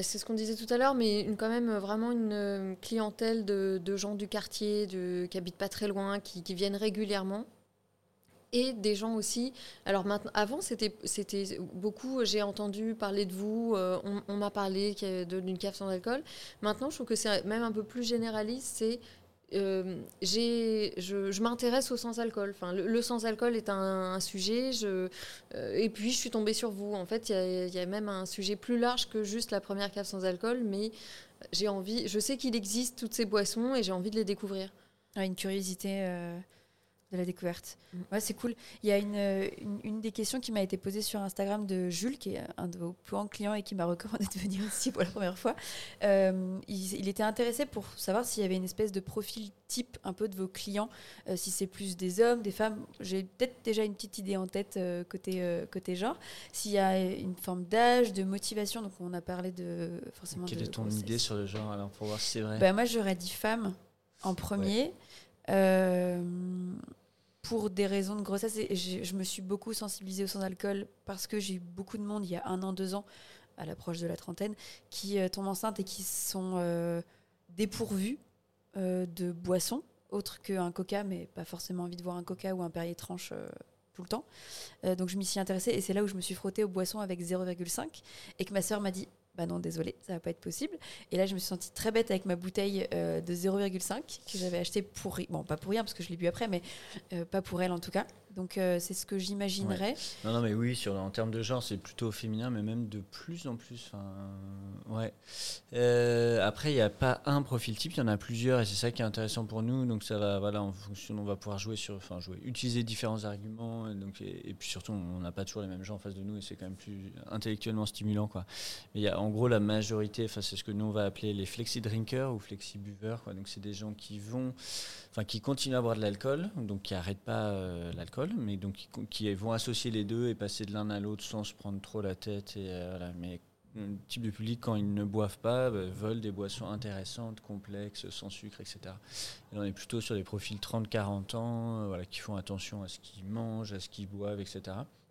c'est ce qu'on disait tout à l'heure, mais une, quand même vraiment une clientèle de, gens du quartier, de, qui habitent pas très loin, qui viennent régulièrement et des gens aussi. Alors maintenant, avant, c'était, beaucoup, j'ai entendu parler de vous, euh, on, m'a parlé d'une cave sans alcool. Maintenant, je trouve que c'est même un peu plus généraliste, c'est euh, j'ai, je, m'intéresse au sans-alcool. Enfin, le, sans-alcool est un, sujet. Je, euh, et puis, je suis tombée sur vous. En fait, il y, a même un sujet plus large que juste la première cave sans alcool, mais j'ai envie. Je sais qu'il existe toutes ces boissons et j'ai envie de les découvrir. Ah, une curiosité de la découverte. Mm. Ouais, c'est cool. Il y a une, une, des questions qui m'a été posée sur Instagram de Jules, qui est un de vos plus grands clients et qui m'a recommandé de venir ici pour la première fois. Euh, il, était intéressé pour savoir s'il y avait une espèce de profil type un peu de vos clients, euh, si c'est plus des hommes, des femmes. J'ai peut-être déjà une petite idée en tête euh, côté, côté genre. S'il y a une forme d'âge, de motivation, donc on a parlé de forcément. Quelle est ton idée sur le genre alors pour voir si c'est vrai? Ben, Moi j'aurais dit femme en premier pour des raisons de grossesse. Et je me suis beaucoup sensibilisée au sans-alcool parce que j'ai eu beaucoup de monde il y a un an, deux ans, à l'approche de la trentaine, qui euh, tombent enceintes et qui sont euh, dépourvus euh, de boissons, autres qu'un coca, mais pas forcément envie de voir un coca ou un Perrier tranche tout le temps. donc je m'y suis intéressée et c'est là où je me suis frottée aux boissons avec 0,5 et que ma sœur m'a dit bah non, désolé, ça va pas être possible. Et là, je me suis sentie très bête avec ma bouteille de 0,5 que j'avais achetée pour bon, pas pour rien parce que je l'ai bu après, mais pas pour elle en tout cas. Donc euh, c'est ce que j'imaginerais. Non, non, mais oui, en termes de genre, c'est plutôt féminin, mais même de plus en plus. Ouais. Euh, après, il n'y a pas un profil type, il y en a plusieurs, et c'est ça qui est intéressant pour nous. Donc ça va, voilà, en fonction, on va pouvoir jouer sur, enfin jouer, utiliser différents arguments, et donc et, puis surtout, on n'a pas toujours les mêmes gens en face de nous, et c'est quand même plus intellectuellement stimulant, quoi. Mais y a, en gros, la majorité, c'est ce que nous on va appeler les flexi drinkers ou flexi buveurs. Donc c'est des gens qui vont, qui continuent à boire de l'alcool, donc qui n'arrêtent pas euh, l'alcool mais donc qui, vont associer les deux et passer de l'un à l'autre sans se prendre trop la tête. Euh. Mais le type de public, quand ils ne boivent pas, bah, veulent des boissons intéressantes, complexes, sans sucre, etc. Et on est plutôt sur des profils 30-40 ans, euh, voilà, qui font attention à ce qu'ils mangent, à ce qu'ils boivent, etc.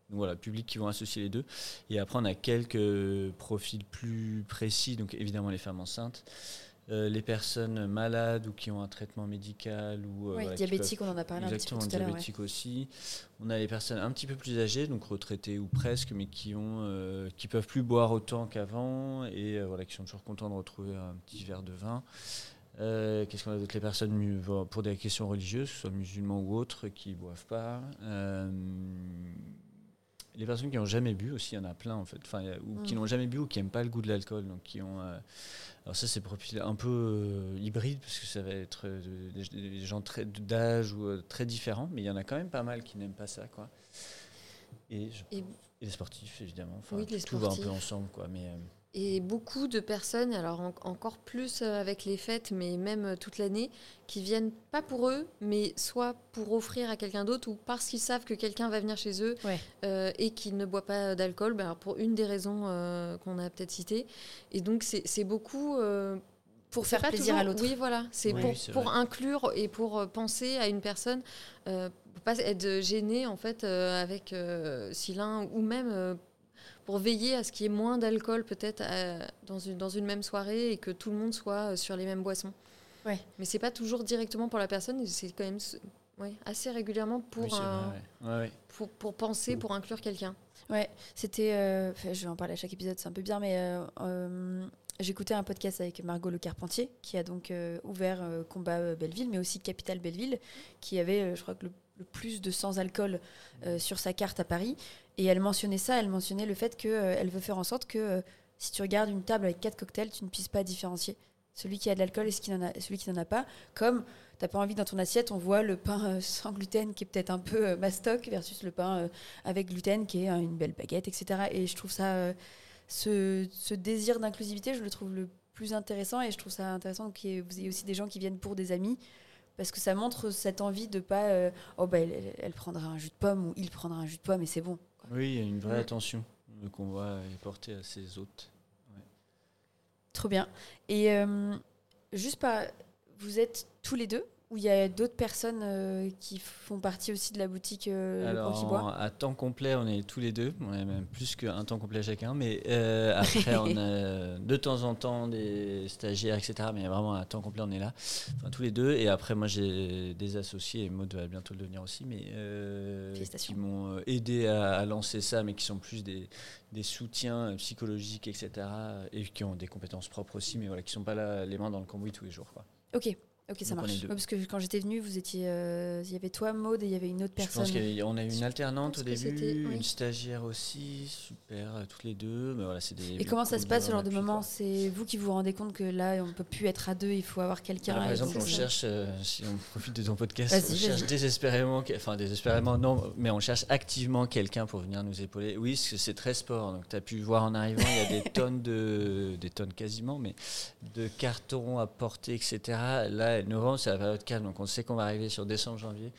Donc voilà, public qui vont associer les deux. Et après, on a quelques profils plus précis, donc évidemment les femmes enceintes. Les personnes malades ou qui ont un traitement médical ou oui, diabétiques, on en a parlé un petit peu tout à l'heure. diabétiques aussi. On a les personnes un petit peu plus âgées, donc retraitées ou presque, mais qui ont qui peuvent plus boire autant qu'avant et voilà qui sont toujours contents de retrouver un petit verre de vin. Euh, qu'est-ce qu'on a d'autre? Les personnes pour des questions religieuses, que ce soit musulmans ou autres, qui ne boivent pas. Euh, les personnes qui n'ont jamais bu aussi, il y en a plein en fait. Enfin, ou qui mm. n'ont jamais bu ou qui n'aiment pas le goût de l'alcool. Donc qui ont. Euh, alors ça c'est un peu hybride parce que ça va être des, gens très d'âge ou très différents, mais il y en a quand même pas mal qui n'aiment pas ça, quoi. Et, les sportifs évidemment. Enfin, oui, les tout va un peu ensemble, quoi. Mais et beaucoup de personnes, alors encore plus euh, avec les fêtes, mais même euh, toute l'année, qui viennent pas pour eux, mais soit pour offrir à quelqu'un d'autre ou parce qu'ils savent que quelqu'un va venir chez eux euh, et qu'ils ne boit pas d'alcool, ben pour une des raisons qu'on a peut-être citées. Et donc c'est beaucoup pour faire plaisir à l'autre. Oui, voilà. C'est pour, pour inclure et pour penser à une personne, euh, pour pas être gêné en fait avec si l'un ou même pour veiller à ce qu'il y ait moins d'alcool peut-être euh, dans une, dans une même soirée et que tout le monde soit euh, sur les mêmes boissons. Ouais. Mais c'est pas toujours directement pour la personne, c'est quand même ouais, assez régulièrement pour, pour, pour, penser, pour inclure quelqu'un. Ouais, c'était. Euh, je vais en parler à chaque épisode, c'est un peu bien, mais j'écoutais un podcast avec Margot Le Carpentier, qui a donc ouvert Combat Belleville, mais aussi Capital Belleville, qui avait, je crois que le, le plus de sans alcool sur sa carte à Paris. Et elle mentionnait ça, elle mentionnait le fait qu'elle euh, veut faire en sorte que euh, si tu regardes une table avec quatre cocktails, tu ne puisses pas différencier celui qui a de l'alcool et celui qui n'en a pas. Comme tu n'as pas envie dans ton assiette, on voit le pain euh, sans gluten qui est peut-être un peu mastoc versus le pain avec gluten qui est une belle baguette, etc. Et je trouve ça, ce, désir d'inclusivité, je le trouve le plus intéressant et je trouve ça intéressant qu'il vous ayez aussi des gens qui viennent pour des amis parce que ça montre cette envie de pas oh bah elle, elle, prendra un jus de pomme ou il prendra un jus de pomme et c'est bon oui, il y a une vraie attention qu'on va porter à ses hôtes. Trop bien. Et euh, juste pas, vous êtes tous les deux ou il y a d'autres personnes euh, qui font partie aussi de la boutique euh, Alors, à temps complet, on est tous les deux. On est même plus qu'un temps complet chacun. Mais euh, après, on a de temps en temps des stagiaires, etc. Mais vraiment, à temps complet, on est là. Enfin, tous les deux. Et après, moi, j'ai des associés, et Maud va bientôt le devenir aussi, mais qui m'ont aidé à, lancer ça, mais qui sont plus des, des soutiens psychologiques, etc. Et qui ont des compétences propres aussi, mais voilà, qui ne sont pas là les mains dans le cambouis tous les jours. Quoi. Ok. Ok, ça marche. parce que quand j'étais venue, vous étiez, euh, il y avait toi, Maude, et il y avait une autre personne. Je pense qu'on a eu une alternante au début, une stagiaire aussi, super, euh, toutes les deux. Mais voilà, des, et comment ça se passe ce genre de moment C'est vous qui vous rendez compte que là, on ne peut plus être à deux, il faut avoir quelqu'un. Par exemple, on cherche, euh, si on profite de ton podcast, on cherche désespérément, enfin désespérément non, mais on cherche activement quelqu'un pour venir nous épauler. Oui, c'est très sport. Donc tu as pu voir en arrivant, il y a des tonnes de, des tonnes quasiment, mais de cartons à porter, etc. Là, novembre, c'est la période calme, donc on sait qu'on va arriver sur décembre-janvier,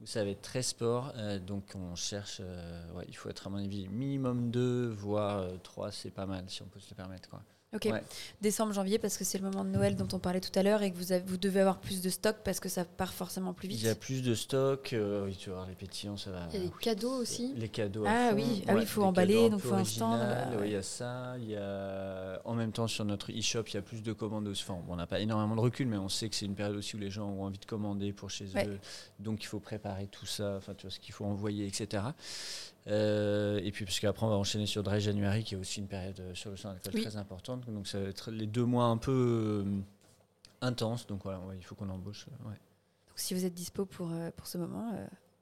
où ça va être très sport. Euh, donc on cherche, euh, ouais, il faut être à mon avis minimum deux, voire euh, trois, c'est pas mal si on peut se le permettre. Quoi. Ok. Décembre, janvier, parce que c'est le moment de Noël dont on parlait tout à l'heure et que vous, avez, vous devez avoir plus de stock parce que ça part forcément plus vite. Il y a plus de stock. Euh, oui, tu vas voir les pétillants, ça va. Il y a les cadeaux aussi. Les cadeaux. Ah oui, ah oui, il faut emballer, donc il faut un stand. Oui, il y a ça. Il y a en même temps sur notre e-shop, il y a plus de commandes. Enfin, on n'a pas énormément de recul, mais on sait que c'est une période aussi où les gens ont envie de commander pour chez eux. Donc il faut préparer tout ça. Enfin, tu vois ce qu'il faut envoyer, etc. Euh, et puis, parce qu'après, on va enchaîner sur Dry January, qui est aussi une période euh, sur le sang d'alcool très importante. Donc, ça va être les deux mois un peu euh, intenses. Donc, voilà, il faut qu'on embauche. Donc, si vous êtes dispo pour, pour ce moment,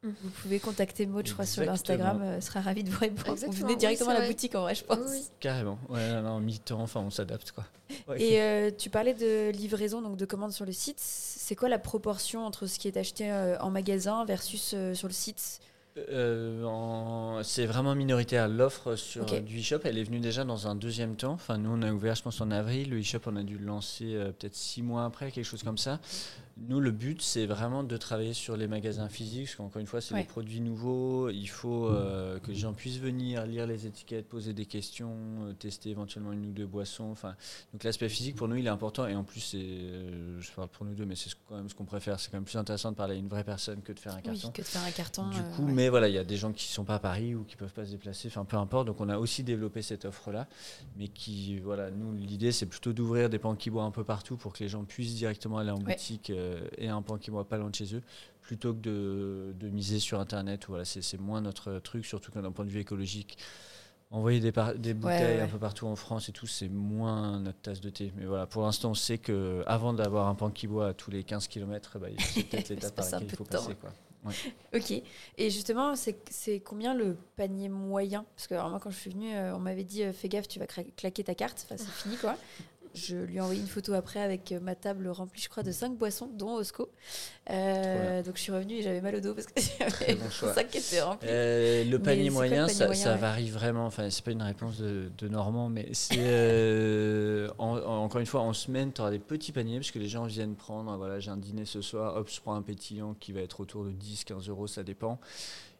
mhm. vous pouvez contacter Maud, je crois, sur l'Instagram. Elle sera ravie de vous répondre. Vous venez directement à la boutique, en vrai, je pense. Carrément. Ouais, en mi-temps, enfin, on s'adapte, quoi. Et tu parlais de livraison, donc de commandes sur le site. C'est quoi la proportion entre ce qui est acheté en magasin versus sur le site? Euh, c'est vraiment minoritaire. L'offre sur du e-shop, elle est venue déjà dans un deuxième temps. Enfin, nous, on a ouvert, je pense, en avril. Le e-shop, on a dû le lancer euh, peut-être six mois après, quelque chose comme ça. Nous, le but, c'est vraiment de travailler sur les magasins physiques, parce qu'encore une fois, c'est Ouais. des produits nouveaux. Il faut euh, que les gens puissent venir, lire les étiquettes, poser des questions, euh, tester éventuellement une ou deux boissons. Enfin, donc l'aspect physique, pour nous, il est important. Et en plus, c'est, euh, je parle pour nous deux, mais c'est ce- quand même ce qu'on préfère. C'est quand même plus intéressant de parler à une vraie personne que de faire un Oui, carton. que de faire un carton. Du coup, ouais. mais voilà, il y a des gens qui sont pas à Paris ou qui peuvent pas se déplacer, enfin peu importe. Donc on a aussi développé cette offre-là, mais qui, voilà, nous l'idée c'est plutôt d'ouvrir des pans qui bois un peu partout pour que les gens puissent directement aller en Ouais. boutique euh, et un pan qui bois pas loin de chez eux, plutôt que de, de miser sur Internet. Voilà, c'est moins notre truc, surtout d'un point de vue écologique. Envoyer des, bouteilles ouais. un peu partout en France et tout, c'est moins notre tasse de thé. Mais voilà, pour l'instant, on sait que avant d'avoir un pan qui boit à tous les 15 km, bah, c'est peut-être l'étape par laquelle il faut passer. Quoi. Ok. Et justement, c'est combien le panier moyen? Parce que alors, moi, quand je suis venue, euh, on m'avait dit euh, fais gaffe, tu vas claquer ta carte. Enfin, c'est fini, quoi. Je lui ai envoyé une photo après avec euh, ma table remplie, je crois, de 5 boissons, dont Osco. Euh, donc je suis revenue et j'avais mal au dos parce que j'avais bon qui était rempli. Euh, le panier le moyen, panier ça, moyen, ça ouais varie vraiment. Enfin, c'est pas une réponse de, de Normand, mais c'est euh, en- en- encore une fois en semaine, tu auras des petits paniers parce que les gens viennent prendre. Voilà, j'ai un dîner ce soir, hop, je prends un pétillant qui va être autour de 10-15 euros, ça dépend.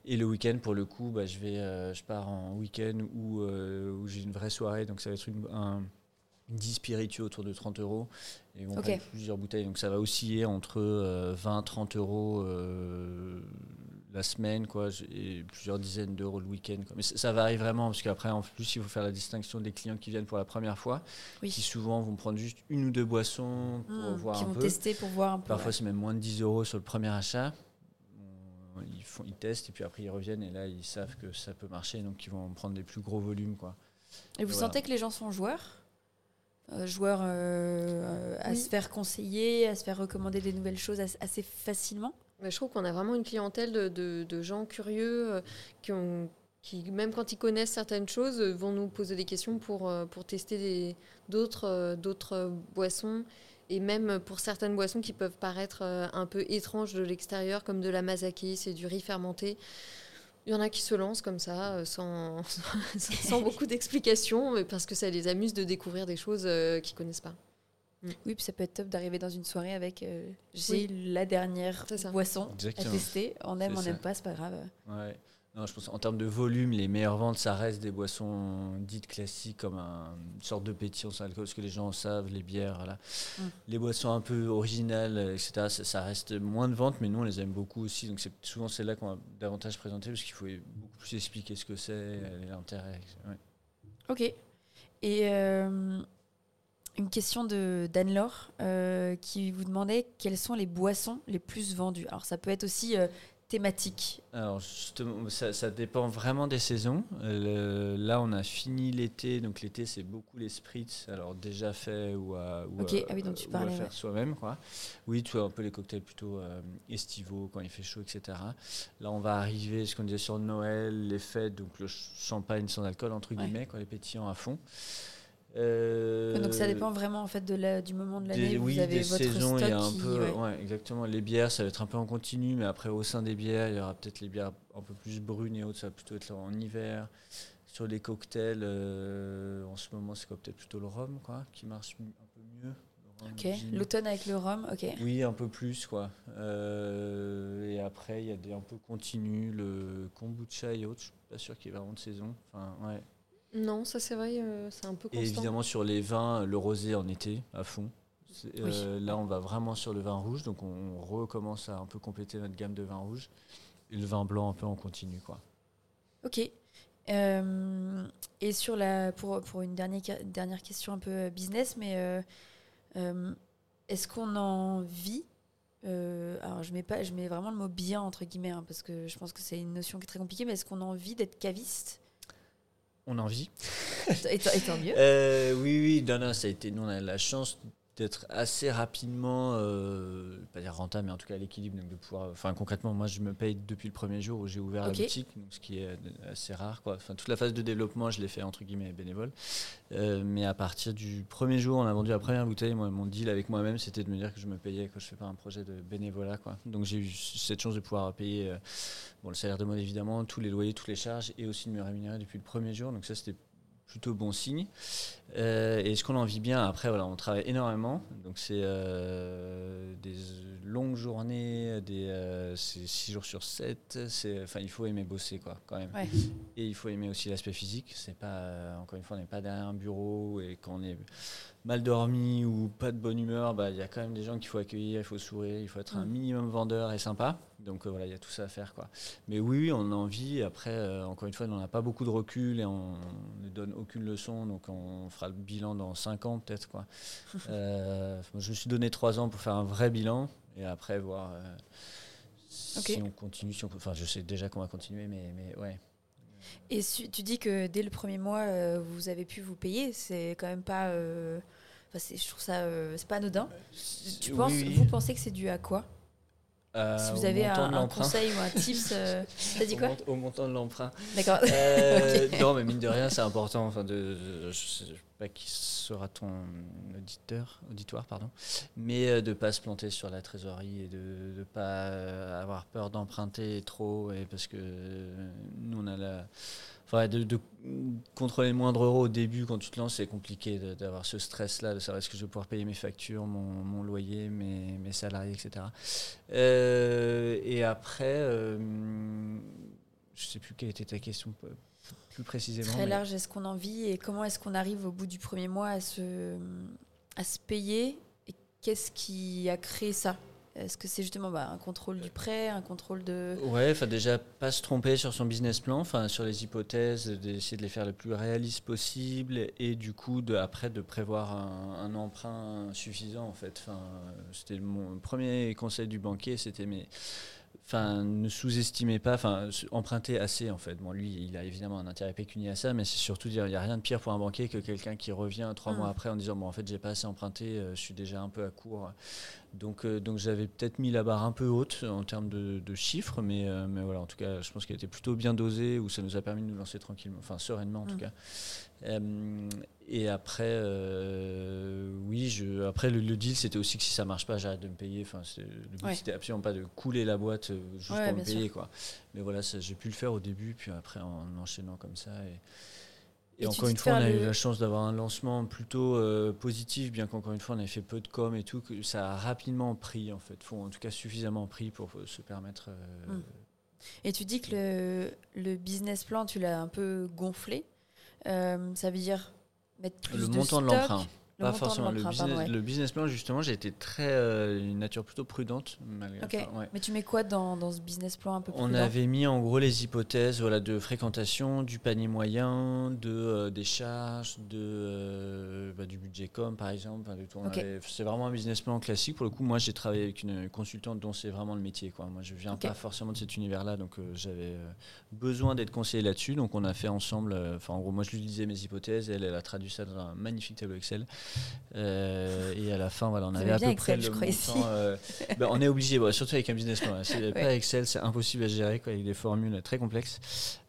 Et le week-end, pour le coup, bah, je vais, euh, je pars en week-end où, euh, où j'ai une vraie soirée, donc ça va être une, un 10 spiritueux autour de 30 euros. Et on Ok. prend plusieurs bouteilles, donc ça va osciller entre 20-30 euros euh, la semaine, quoi, et plusieurs dizaines d'euros le week-end. quoi. Mais ça, ça varie vraiment, parce qu'après, en plus, il faut faire la distinction des clients qui viennent pour la première fois, Oui. qui souvent vont prendre juste une ou deux boissons pour Mmh, voir qui un vont peu. tester pour voir un peu. Parfois, ouais. c'est même moins de 10 euros sur le premier achat. Ils, font, ils testent et puis après ils reviennent et là ils savent que ça peut marcher donc ils vont prendre des plus gros volumes quoi. Et vous Voilà. sentez que les gens sont joueurs? Euh, Joueurs euh, à Oui. se faire conseiller, à se faire recommander des nouvelles choses as- assez facilement Mais je trouve qu'on a vraiment une clientèle de, de- de gens curieux euh, qui, ont, qui, même quand ils connaissent certaines choses, euh, vont nous poser des questions pour, euh, pour tester d'autres euh, d'autres euh, boissons. Et même pour certaines boissons qui peuvent paraître euh, un peu étranges de l'extérieur, comme de la mazaki, c'est du riz fermenté. Il y en a qui se lancent comme ça, euh, sans, sans beaucoup d'explications, parce que ça les amuse de découvrir des choses euh, qu'ils connaissent pas. Oui, puis ça peut être top d'arriver dans une soirée avec euh, j'ai la dernière boisson à tester. On aime, on n'aime pas, c'est pas grave. Ouais. Non, je pense en termes de volume, les meilleures ventes, ça reste des boissons dites classiques comme un- une sorte de pétillant sans alcool, ce que les gens savent, les bières, voilà. Mm. les boissons un peu originales, etc. Ça, ça reste moins de ventes, mais nous on les aime beaucoup aussi. Donc c'est souvent c'est là qu'on va davantage présenter parce qu'il faut beaucoup plus expliquer ce que c'est, euh, l'intérêt. ouais. Ok. Et euh, une question de d'Anne-Laure euh, qui vous demandait quelles sont les boissons les plus vendues. Alors ça peut être aussi euh, thématique. Alors justement, ça, ça dépend vraiment des saisons. Euh, le- là, on a fini l'été, donc l'été c'est beaucoup les spritz, alors déjà fait ou à, ou Ok, à- ah oui, donc tu ou à parlais, faire ouais. soi-même, quoi. Oui, tu vois un peu les cocktails plutôt euh, estivaux quand il fait chaud, etc. Là, on va arriver, ce qu'on disait sur Noël, les fêtes, donc le ch- champagne sans alcool entre Ouais. guillemets, quoi, les pétillants à fond. Euh, Donc ça dépend vraiment en fait de la, du moment de l'année oui, vous avez des votre saisons, stock il y a un qui- peu, ouais. ouais, exactement. Les bières, ça va être un peu en continu, mais après au sein des bières, il y aura peut-être les bières un peu plus brunes et autres, ça va plutôt être en hiver. Sur les cocktails, euh, en ce moment, c'est Peut-être plutôt le rhum, quoi, qui marche un peu mieux. Ok. L'automne avec le rhum, ok. Oui, un peu plus, quoi. Euh, et après, il y a des un peu continus, le kombucha et autres. Je suis pas sûr qu'il y ait vraiment de saison. Enfin, ouais. Non, ça c'est vrai, euh, c'est un peu Et constant. évidemment sur les vins, le rosé en été à fond. C'est- euh, Là, on va vraiment sur le vin rouge, donc on recommence à un peu compléter notre gamme de vins rouges. Et le vin blanc un peu en continu, quoi. Ok. Euh, et sur la, pour, pour une dernière, dernière question un peu business, mais euh, euh, est-ce qu'on en vit Euh, Alors je mets, pas, je mets vraiment le mot bien entre guillemets, hein, parce que je pense que c'est une notion qui est très compliquée, mais est-ce qu'on a envie d'être caviste? On en vit. et, tant- mieux. Euh, oui, oui, non, non, ça a été. Nous, on a la chance d'être assez rapidement, euh, pas dire rentable, mais en tout cas à l'équilibre, donc de pouvoir. Enfin, concrètement, moi, je me paye depuis le premier jour où j'ai ouvert la boutique, donc ce qui est assez rare, quoi. Enfin, toute la phase de développement, je l'ai fait entre guillemets bénévole. Euh, mais à partir du premier jour, on a vendu la première bouteille. Moi, mon deal avec moi-même, c'était de me dire que je me payais quand je fais pas un projet de bénévolat, quoi. Donc j'ai eu cette chance de pouvoir payer euh, bon, le salaire de mode évidemment, tous les loyers, toutes les charges, et aussi de me rémunérer depuis le premier jour. Donc ça, c'était plutôt bon signe. Euh, et ce qu'on en vit bien, après, voilà, on travaille énormément. Donc, c'est euh, des longues journées, des, euh, c'est 6 jours sur 7. Enfin, il faut aimer bosser, quoi, quand même. Ouais. Et il faut aimer aussi l'aspect physique. C'est pas, euh, encore une fois, on n'est pas derrière un bureau et quand on est mal dormi ou pas de bonne humeur, bah, il y a quand même des gens qu'il faut accueillir, il faut sourire, il faut être un Mm. minimum vendeur et sympa. Donc euh, voilà, il y a tout ça à faire. Quoi. Mais oui, oui, on a envie. Après, euh, encore une fois, on n'a pas beaucoup de recul et on ne donne aucune leçon. Donc on fera le bilan dans 5 ans peut-être. Quoi. Euh, moi, je me suis donné 3 ans pour faire un vrai bilan et après voir si on continue. Si on, enfin, je sais déjà qu'on va continuer, mais, mais ouais. Et tu dis que dès le premier mois, euh, vous avez pu vous payer. C'est quand même pas. euh, je trouve ça. euh, c'est pas anodin. Tu Oui, penses, oui. Vous pensez que c'est dû à quoi? Euh, Si vous au avez un, conseil ou un tips. euh, T'as dit quoi Au montant de l'emprunt. D'accord. Euh. Non, mais mine de rien, c'est important. Enfin, de, de- je sais pas qui sera ton auditeur, auditoire, pardon, mais euh, de pas se planter sur la trésorerie et de ne pas euh, avoir peur d'emprunter trop, et parce que euh, nous on a la, de, de contrôler le moindre euro au début quand tu te lances, c'est compliqué d'avoir ce stress-là, de savoir est-ce que je vais pouvoir payer mes factures, mon, mon loyer, mes, mes salariés, etc. Euh, et après. euh, je sais plus quelle était ta question plus précisément. Très large, est-ce qu'on en vit et comment est-ce qu'on arrive au bout du premier mois à se, à se payer et qu'est-ce qui a créé ça? Est-ce que c'est justement bah, un contrôle du prêt, un contrôle de... Ouais, enfin déjà pas se tromper sur son business plan, enfin sur les hypothèses, d'essayer de les faire le plus réaliste possible et du coup de, après de prévoir un, un emprunt suffisant en fait. Enfin, c'était mon premier conseil du banquier, c'était mais Enfin, ne sous-estimez pas, enfin, empruntez assez en fait. Bon, lui, il a évidemment un intérêt pécunier à ça, mais c'est surtout dire, il n'y a rien de pire pour un banquier que quelqu'un qui revient trois Mm. mois après en disant, bon, en fait, j'ai pas assez emprunté, euh, je suis déjà un peu à court. Donc, euh, donc j'avais peut-être mis la barre un peu haute en termes de, de chiffres, mais, euh, mais voilà, en tout cas, je pense qu'elle était plutôt bien dosée, où ça nous a permis de nous lancer tranquillement, enfin sereinement en tout Mm. cas. Euh, et après, oui, je, après le, le deal, c'était aussi que si ça marche pas, j'arrête de me payer. Enfin, le but, Ouais. c'était absolument pas de couler la boîte juste Ouais, pour me payer, quoi. Mais voilà, j'ai pu le faire au début, puis après en enchaînant comme ça. Et, et encore une de fois, on a eu la chance d'avoir un lancement plutôt euh, positif, bien qu'encore une fois, on avait fait peu de com et tout, que ça a rapidement pris, en fait, faut en tout cas suffisamment pris pour euh, se permettre. euh, Mm. Et tu dis que le, le business plan, tu l'as un peu gonflé. Euh, ça veut dire mettre plus le de montant de stock, l'emprunt. Le Pas de forcément. Le business, pardon, ouais. le business plan, justement, j'ai été très. euh, une nature plutôt prudente. Malgré, Ok. enfin, ouais. Mais tu mets quoi dans, dans ce business plan un peu plus On avait mis en gros les hypothèses voilà, de fréquentation, du panier moyen, de, euh, des charges, de, euh, bah, du budget com par exemple. enfin, C'est vraiment un business plan classique. Pour le coup, moi j'ai travaillé avec une consultante dont c'est vraiment le métier. Quoi. Moi je viens pas forcément de cet univers-là, donc j'avais besoin d'être conseillé là-dessus. Donc on a fait ensemble, enfin en gros, moi je lui disais mes hypothèses elle, elle a traduit ça dans un magnifique tableau Excel. Euh, et à la fin, voilà, on avait à peu près Excel, je le crois, ici. montant, euh, ben, on est obligé, bon, surtout avec un business plan. hein. C'est Ouais. pas Excel, c'est impossible à gérer quoi, avec des formules très complexes.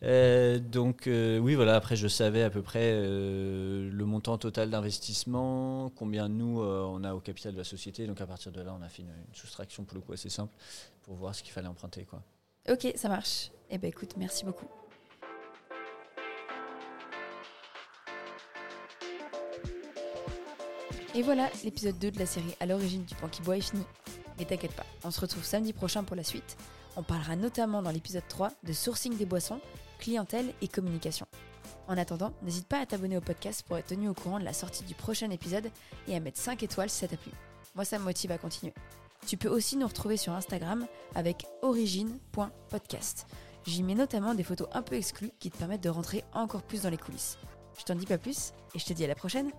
Euh, donc oui, voilà. Après, je savais à peu près le montant total d'investissement, combien nous on a au capital de la société. Donc à partir de là, on a fait une, une soustraction pour le coup assez simple pour voir ce qu'il fallait emprunter quoi. Ok, ça marche. Eh ben écoute, merci beaucoup. Et voilà, l'épisode 2 de la série à l'origine du pan qui boit est fini. Mais t'inquiète pas, on se retrouve samedi prochain pour la suite. On parlera notamment dans l'épisode 3 de sourcing des boissons, clientèle et communication. En attendant, n'hésite pas à t'abonner au podcast pour être tenu au courant de la sortie du prochain épisode et à mettre 5 étoiles si ça t'a plu. Moi, ça me motive à continuer. Tu peux aussi nous retrouver sur Instagram avec origine.podcast. J'y mets notamment des photos un peu exclues qui te permettent de rentrer encore plus dans les coulisses. Je t'en dis pas plus et je te dis à la prochaine